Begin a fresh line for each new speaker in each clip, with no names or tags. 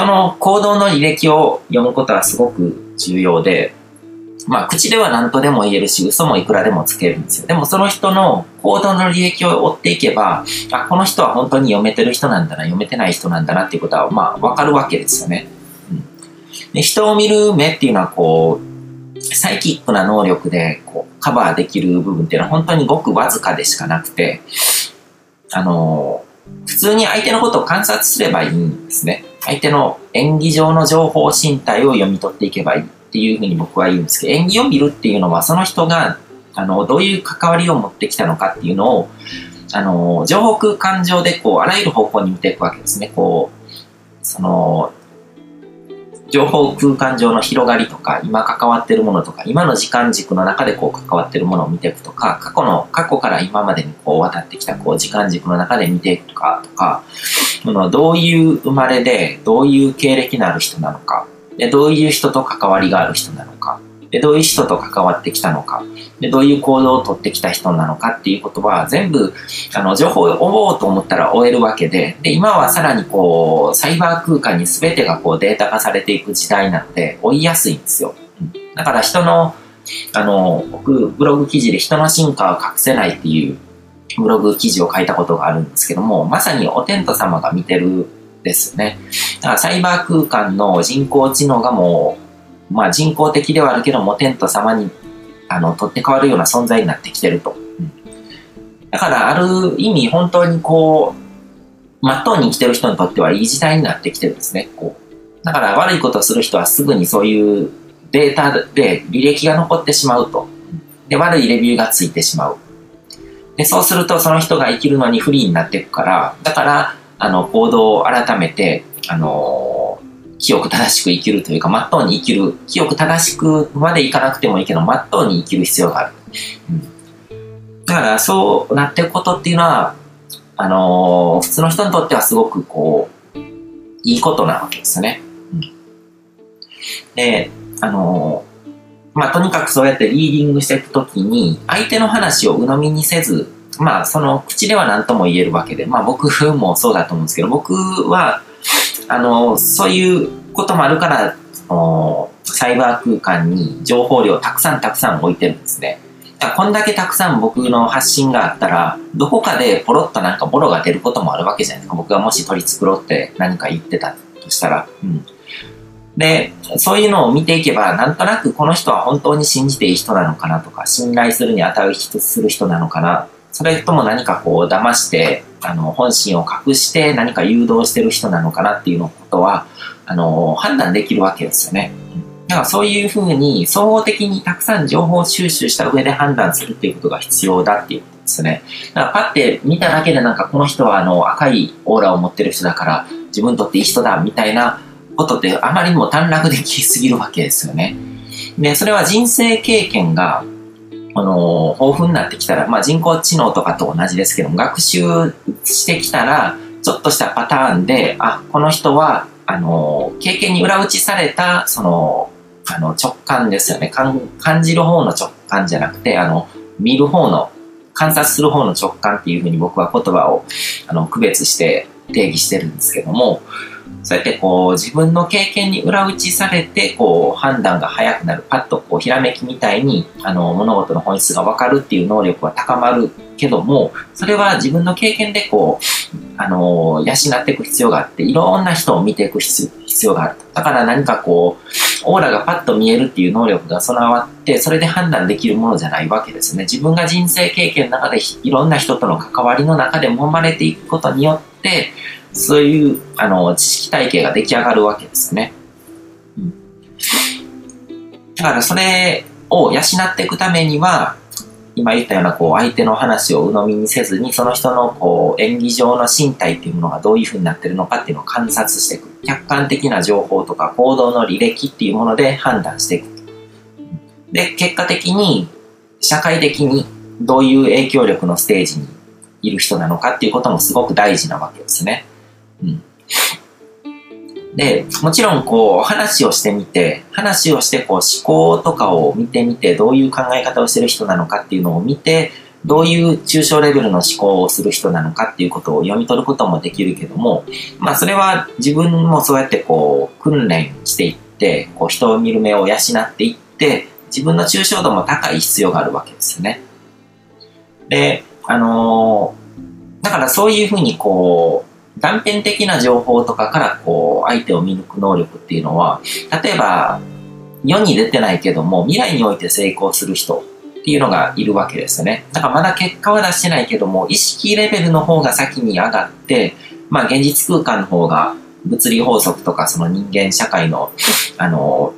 人の行動の履歴を読むことはすごく重要で、まあ、口では何とでも言えるし、嘘もいくらでもつけるんですよ。でもその人の行動の履歴を追っていけば、あ、この人は本当に読めてる人なんだな、読めてない人なんだなっていうことは、まあ、わかるわけですよね。うん、で人を見る目っていうのは、こう、サイキックな能力でこうカバーできる部分っていうのは本当にごくわずかでしかなくて、あの普通に相手のことを観察すればいいんですね。相手の演技上の情報身体を読み取っていけばいいっていうふうに僕は言うんですけど、演技を見るっていうのはその人があのどういう関わりを持ってきたのかっていうのをあの情報空間上でこうあらゆる方向に見ていくわけですね。こうその情報空間上の広がりとか、今関わってるものとか、今の時間軸の中でこう関わってるものを見ていくとか、過去の、過去から今までにこう渡ってきたこう時間軸の中で見ていくとか、とか、どういう生まれで、どういう経歴のある人なのか、で、どういう人と関わりがある人なのか、で、どういう人と関わってきたのか、で、どういう行動をとってきた人なのかっていうことは、全部、あの、情報を追おうと思ったら追えるわけで、で、今はさらにこう、サイバー空間に全てがこうデータ化されていく時代なので、追いやすいんですよ。うん、だから人の、あの、僕、ブログ記事で人の進化を隠せないっていうブログ記事を書いたことがあるんですけども、まさにお天道様が見てるですね。だからサイバー空間の人工知能がもうまあ人工的ではあるけども、天と様に、あの、取って代わるような存在になってきてると。うん、だから、ある意味、本当にこう、まっとうに生きてる人にとってはいい時代になってきてるんですね。こう。だから悪いことをする人はすぐにそういうデータで履歴が残ってしまうと。で、悪いレビューがついてしまう。で、そうするとその人が生きるのに不利になっていくから、だから、あの、行動を改めて、あの清く正しく生きるというか、まっとうに生きる、清く正しくまでいかなくてもいいけど、まっとうに生きる必要がある。うん、だから、そうなっていくことっていうのは、あのー、普通の人にとってはすごくこう、いいことなわけですね。うん、で、あのー、まあ、とにかくそうやってリーディングしていくときに、相手の話を鵜呑みにせず、まあ、その口では何とも言えるわけで、まあ僕もそうだと思うんですけど、僕は、あの、そういうこともあるから、サイバー空間に情報量をたくさんたくさん置いてるんですね。だこんだけたくさん僕の発信があったら、どこかでポロッとなんかボロが出ることもあるわけじゃないですか。僕がもし取り繕って何か言ってたとしたら。うん。で、そういうのを見ていけば、なんとなくこの人は本当に信じていい人なのかなとか、信頼するに値する人なのかな。それとも何かこう騙して、あの、本心を隠して何か誘導してる人なのかなっていうのことは、あの、判断できるわけですよね。だからそういうふうに総合的にたくさん情報収集した上で判断するっていうことが必要だっていうことですね。だからパッて見ただけでなんかこの人はあの赤いオーラを持ってる人だから自分にとっていい人だみたいなことってあまりにも短絡的すぎるわけですよね。で、それは人生経験があの、豊富になってきたら、まあ、人工知能とかと同じですけども、学習してきたら、ちょっとしたパターンで、あ、この人は、あの、経験に裏打ちされた、その、あの、直感ですよね。感じる方の直感じゃなくて、あの、見る方の、観察する方の直感っていうふうに僕は言葉を、あの、区別して定義してるんですけども、そうやってこう自分の経験に裏打ちされてこう判断が早くなるパッとこうひらめきみたいにあの物事の本質が分かるっていう能力は高まるけどもそれは自分の経験でこうあの養っていく必要があっていろんな人を見ていく必要がある。だから何かこうオーラがパッと見えるっていう能力が備わってそれで判断できるものじゃないわけですね。自分が人生経験の中でいろんな人との関わりの中で揉まれていくことによってそういう、あの、知識体系が出来上がるわけですよね。うん。だからそれを養っていくためには、今言ったような、こう、相手の話を鵜呑みにせずに、その人の、こう、演技上の身体っていうものがどういうふうになってるのかっていうのを観察していく。客観的な情報とか行動の履歴っていうもので判断していく。で、結果的に、社会的にどういう影響力のステージにいる人なのかっていうこともすごく大事なわけですね。うん。で、もちろんこう話をしてみて、話をしてこう思考とかを見てみて、どういう考え方をしてる人なのかっていうのを見て、どういう抽象レベルの思考をする人なのかっていうことを読み取ることもできるけども、まあそれは自分もそうやってこう訓練していって、こう人を見る目を養っていって、自分の抽象度も高い必要があるわけですよね。で、あのー、だからそういうふうにこう、断片的な情報とかからこう、相手を見抜く能力っていうのは、例えば、世に出てないけども、未来において成功する人っていうのがいるわけですね。だからまだ結果は出してないけども、意識レベルの方が先に上がって、まあ現実空間の方が物理法則とかその人間社会の、あの、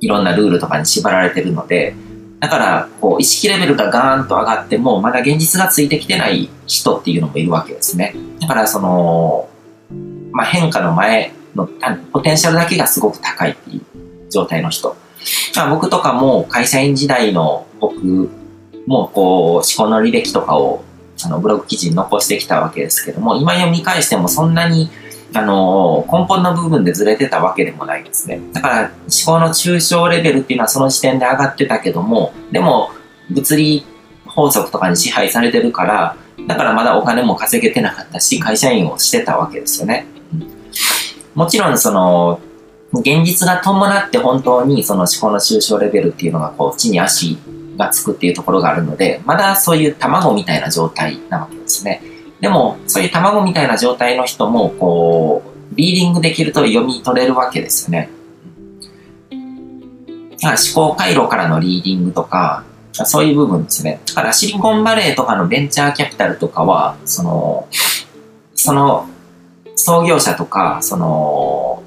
いろんなルールとかに縛られてるので、だから、こう、意識レベルがガーンと上がっても、まだ現実がついてきてない人っていうのもいるわけですね。だから、その、まあ、変化の前のポテンシャルだけがすごく高いっていう状態の人。まあ、僕とかも会社員時代の僕もこう思考の履歴とかをあのブログ記事に残してきたわけですけども今読み返してもそんなにあの根本の部分でずれてたわけでもないですねだから思考の抽象レベルっていうのはその時点で上がってたけどもでも物理法則とかに支配されてるからだからまだお金も稼げてなかったし会社員をしてたわけですよねもちろんその現実が伴って本当にその思考の抽象レベルっていうのがこう地に足がつくっていうところがあるので、まだそういう卵みたいな状態なわけですね。でも、そういう卵みたいな状態の人も、こう、リーディングできると読み取れるわけですよね。思考回路からのリーディングとか、そういう部分ですね。だからシリコンバレーとかのベンチャーキャピタルとかは、その、その、創業者とか、その、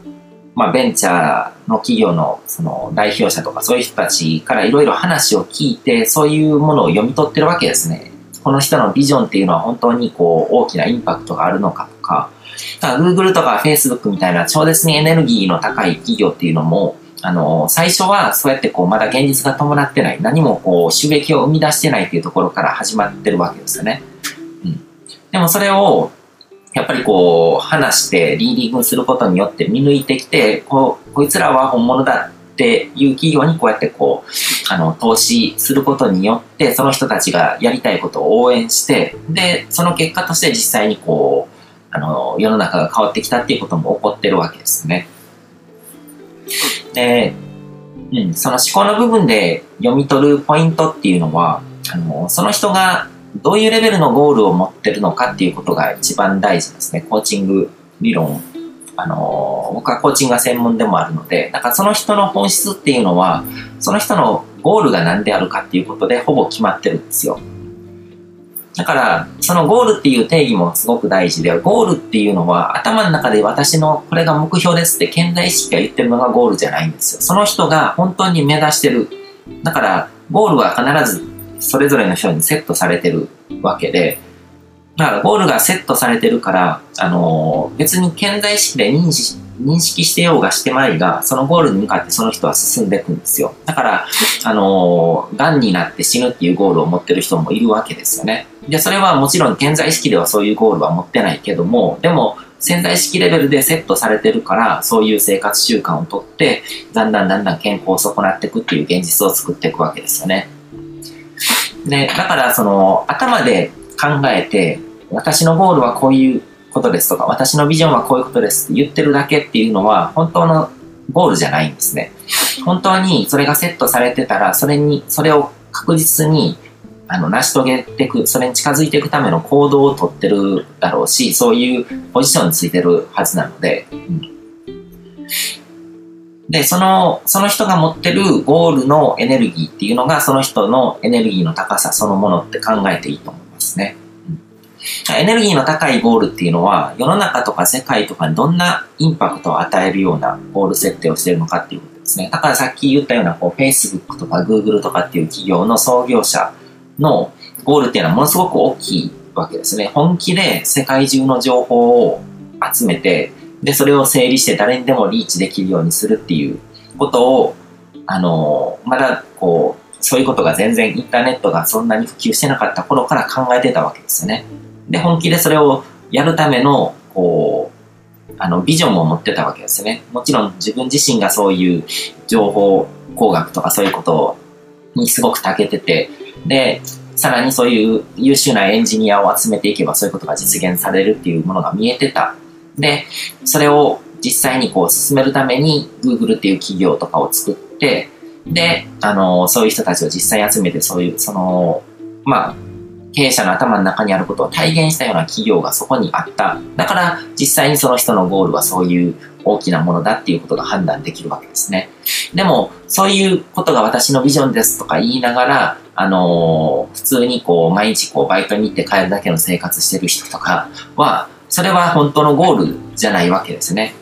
まあ、ベンチャーの企業のその代表者とかそういう人たちからいろいろ話を聞いて、そういうものを読み取ってるわけですね。この人のビジョンっていうのは本当にこう大きなインパクトがあるのかとか、か Google とか Facebook みたいな超絶にエネルギーの高い企業っていうのも、あの、最初はそうやってこうまだ現実が伴ってない、何もこう収益を生み出してないっていうところから始まってるわけですよね。うん。でもそれをやっぱりこう、話してリーディングすることによって見抜いてきて、こう、こいつらは本物だっていう企業にこうやってこう、あの、投資することによって、その人たちがやりたいことを応援して、で、その結果として実際にこう、あの、世の中が変わってきたっていうことも起こってるわけですね。で、うん、その思考の部分で読み取るポイントっていうのは、あの、その人がどういうレベルのゴールを持ってるのかっていうことが一番大事ですね。コーチング理論。あの、僕はコーチングが専門でもあるので、だからその人の本質っていうのは、その人のゴールが何であるかっていうことでほぼ決まってるんですよ。だから、そのゴールっていう定義もすごく大事で、ゴールっていうのは頭の中で私のこれが目標ですって健在意識が言ってるのがゴールじゃないんですよ。その人が本当に目指してる。だから、ゴールは必ずそれぞれの人にセットされてるわけで、だからゴールがセットされてるから、あのー、別に健在意識で認識認識してようがしてまいが、そのゴールに向かってその人は進んでいくんですよ。だから、あのー、癌になって死ぬっていうゴールを持ってる人もいるわけですよね。で、それはもちろん健在意識ではそういうゴールは持ってないけども、でも、潜在意識レベルでセットされてるから、そういう生活習慣をとって、だんだんだんだん健康を損なっていくっていう現実を作っていくわけですよね。で、だからその頭で考えて、私のゴールはこういうことですとか、私のビジョンはこういうことですって言ってるだけっていうのは、本当のゴールじゃないんですね。本当にそれがセットされてたら、それに、それを確実にあの成し遂げていく、それに近づいていくための行動をとってるだろうし、そういうポジションについてるはずなので、で、その、その人が持ってるゴールのエネルギーっていうのが、その人のエネルギーの高さそのものって考えていいと思いますね。エネルギーの高いゴールっていうのは、世の中とか世界とかにどんなインパクトを与えるようなゴール設定をしているのかっていうことですね。だからさっき言ったような、こう、Facebook とか Google とかっていう企業の創業者のゴールっていうのはものすごく大きいわけですね。本気で世界中の情報を集めて、で、それを整理して誰にでもリーチできるようにするっていうことを、あの、まだこう、そういうことが全然インターネットがそんなに普及してなかった頃から考えてたわけですよね。で、本気でそれをやるための、こう、あの、ビジョンも持ってたわけですね。もちろん自分自身がそういう情報工学とかそういうことにすごく長けてて、で、さらにそういう優秀なエンジニアを集めていけばそういうことが実現されるっていうものが見えてた。で、それを実際にこう進めるために Google っていう企業とかを作って、で、あの、そういう人たちを実際集めて、そういう、その、まあ、経営者の頭の中にあることを体現したような企業がそこにあった。だから実際にその人のゴールはそういう大きなものだっていうことが判断できるわけですね。でも、そういうことが私のビジョンですとか言いながら、あのー、普通にこう、毎日こう、バイトに行って帰るだけの生活してる人とかは、それは本当のゴールじゃないわけですね。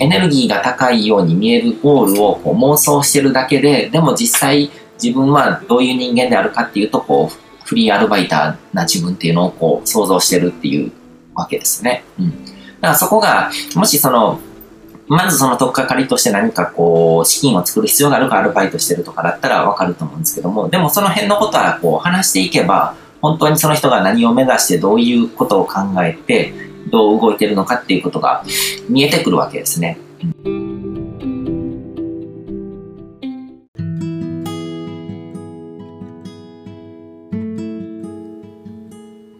エネルギーが高いように見えるゴールをこう妄想してるだけで、でも実際自分はどういう人間であるかっていうと、こう、フリーアルバイターな自分っていうのをこう想像してるっていうわけですね。うん。だからそこが、もしその、まずその取っかかりとして何かこう、資金を作る必要があるからアルバイトしてるとかだったらわかると思うんですけども、でもその辺のことはこう話していけば、本当にその人が何を目指してどういうことを考えて、どう動いてるのかっていうことが見えてくるわけですね。うん